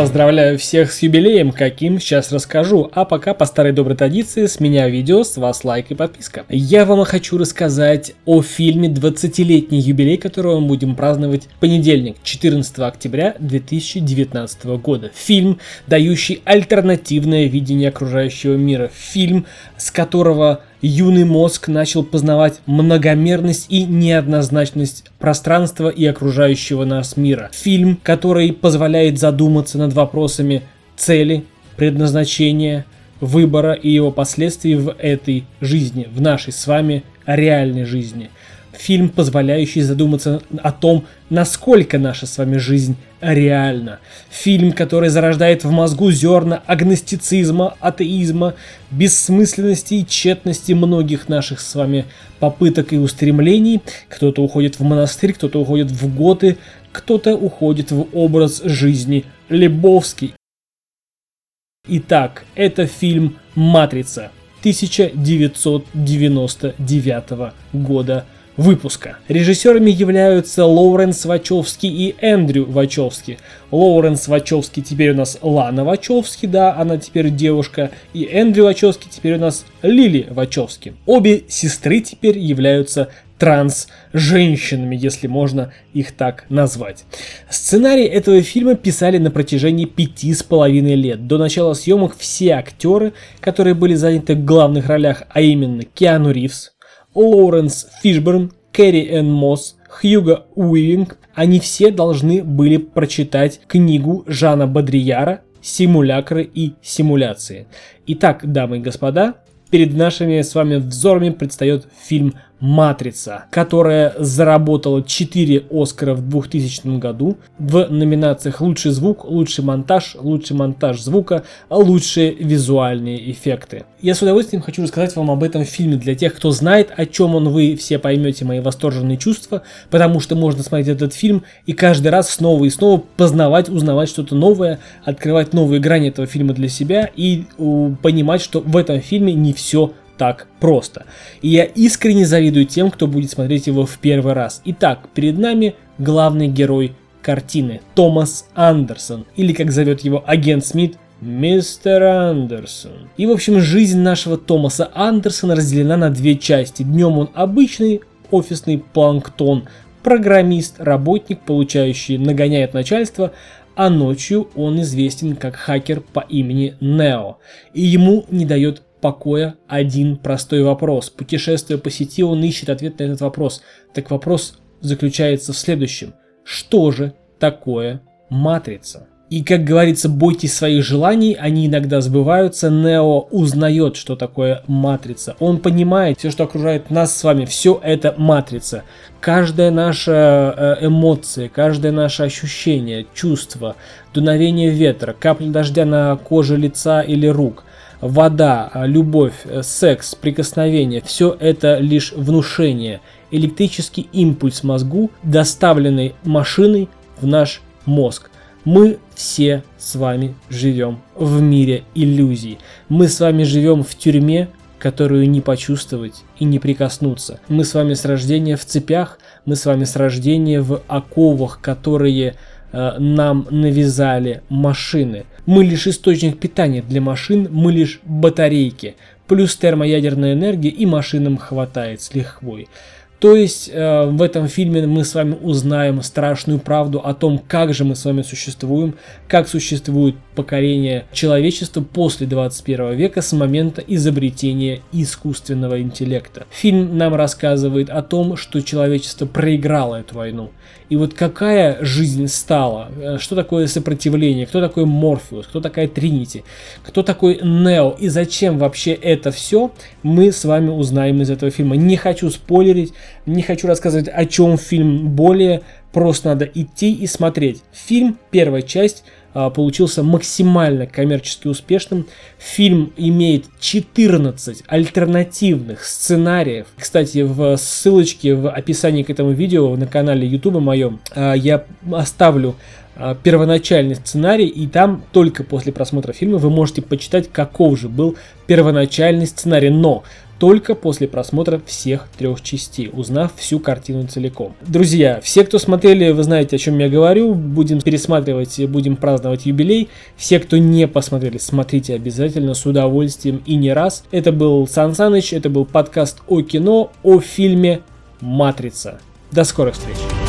Поздравляю всех с юбилеем, каким сейчас расскажу, а пока по старой доброй традиции с меня видео, с вас лайк и подписка. Я вам хочу рассказать о фильме 20-летний юбилей, которого мы будем праздновать в понедельник, 14 октября 2019 года. Фильм, дающий альтернативное видение окружающего мира. Фильм, с которого юный мозг начал познавать многомерность и неоднозначность пространства и окружающего нас мира. Фильм, который позволяет задуматься над вопросами цели, предназначения, выбора и его последствий в этой жизни, в нашей с вами реальной жизни – фильм, позволяющий задуматься о том, насколько наша с вами жизнь реальна. Фильм, который зарождает в мозгу зерна агностицизма, атеизма, бессмысленности и тщетности многих наших с вами попыток и устремлений. Кто-то уходит в монастырь, кто-то уходит в годы, кто-то уходит в образ жизни Лебовский. Итак, это фильм «Матрица» 1999 года выпуска. Режиссерами являются Лоуренс Вачовский и Эндрю Вачовский. Лоуренс Вачовский теперь у нас Лана Вачовский, да, она теперь девушка, и Эндрю Вачовский теперь у нас Лили Вачовский. Обе сестры теперь являются транс-женщинами, если можно их так назвать. Сценарий этого фильма писали на протяжении пяти с половиной лет. До начала съемок все актеры, которые были заняты в главных ролях, а именно Киану Ривз, Лоуренс Фишберн, Кэрри Энн Мосс, Хьюго Уивинг, они все должны были прочитать книгу Жана Бодрияра «Симулякры и симуляции». Итак, дамы и господа, перед нашими с вами взорами предстает фильм «Матрица», которая заработала 4 Оскара в 2000 году в номинациях «Лучший звук», «Лучший монтаж», «Лучший монтаж звука», «Лучшие визуальные эффекты». Я с удовольствием хочу рассказать вам об этом фильме для тех, кто знает, о чем он, вы все поймете мои восторженные чувства, потому что можно смотреть этот фильм и каждый раз снова и снова познавать, узнавать что-то новое, открывать новые грани этого фильма для себя и понимать, что в этом фильме не все так просто. И я искренне завидую тем, кто будет смотреть его в первый раз. Итак, перед нами главный герой картины Томас Андерсон, или как зовет его агент Смит, Мистер Андерсон. И в общем жизнь нашего Томаса Андерсона разделена на две части. Днем он обычный офисный планктон, программист, работник, получающий нагоняет начальство, а ночью он известен как хакер по имени Нео. И ему не дает покоя один простой вопрос. Путешествуя по сети, он ищет ответ на этот вопрос. Так вопрос заключается в следующем. Что же такое матрица? И, как говорится, бойтесь своих желаний, они иногда сбываются. Нео узнает, что такое матрица. Он понимает, все, что окружает нас с вами, все это матрица. Каждая наша э, эмоция, каждое наше ощущение, чувство, дуновение ветра, капля дождя на коже лица или рук – вода, любовь, э, секс, прикосновение – все это лишь внушение, электрический импульс мозгу, доставленный машиной в наш мозг. Мы все с вами живем в мире иллюзий. Мы с вами живем в тюрьме, которую не почувствовать и не прикоснуться. Мы с вами с рождения в цепях, мы с вами с рождения в оковах, которые э, нам навязали машины. Мы лишь источник питания для машин, мы лишь батарейки, плюс термоядерная энергия и машинам хватает с лихвой. То есть э, в этом фильме мы с вами узнаем страшную правду о том, как же мы с вами существуем, как существует покорение человечества после 21 века с момента изобретения искусственного интеллекта. Фильм нам рассказывает о том, что человечество проиграло эту войну. И вот какая жизнь стала, э, что такое сопротивление, кто такой Морфеус, кто такая Тринити, кто такой Нео и зачем вообще это все, мы с вами узнаем из этого фильма. Не хочу спойлерить, не хочу рассказывать о чем фильм более, просто надо идти и смотреть. Фильм, первая часть, а, получился максимально коммерчески успешным. Фильм имеет 14 альтернативных сценариев. Кстати, в ссылочке в описании к этому видео на канале YouTube моем а, я оставлю а, первоначальный сценарий, и там только после просмотра фильма вы можете почитать, каков же был первоначальный сценарий. Но только после просмотра всех трех частей, узнав всю картину целиком. Друзья, все, кто смотрели, вы знаете, о чем я говорю, будем пересматривать, будем праздновать юбилей. Все, кто не посмотрели, смотрите обязательно с удовольствием и не раз. Это был Сан Саныч, это был подкаст о кино, о фильме «Матрица». До скорых встреч!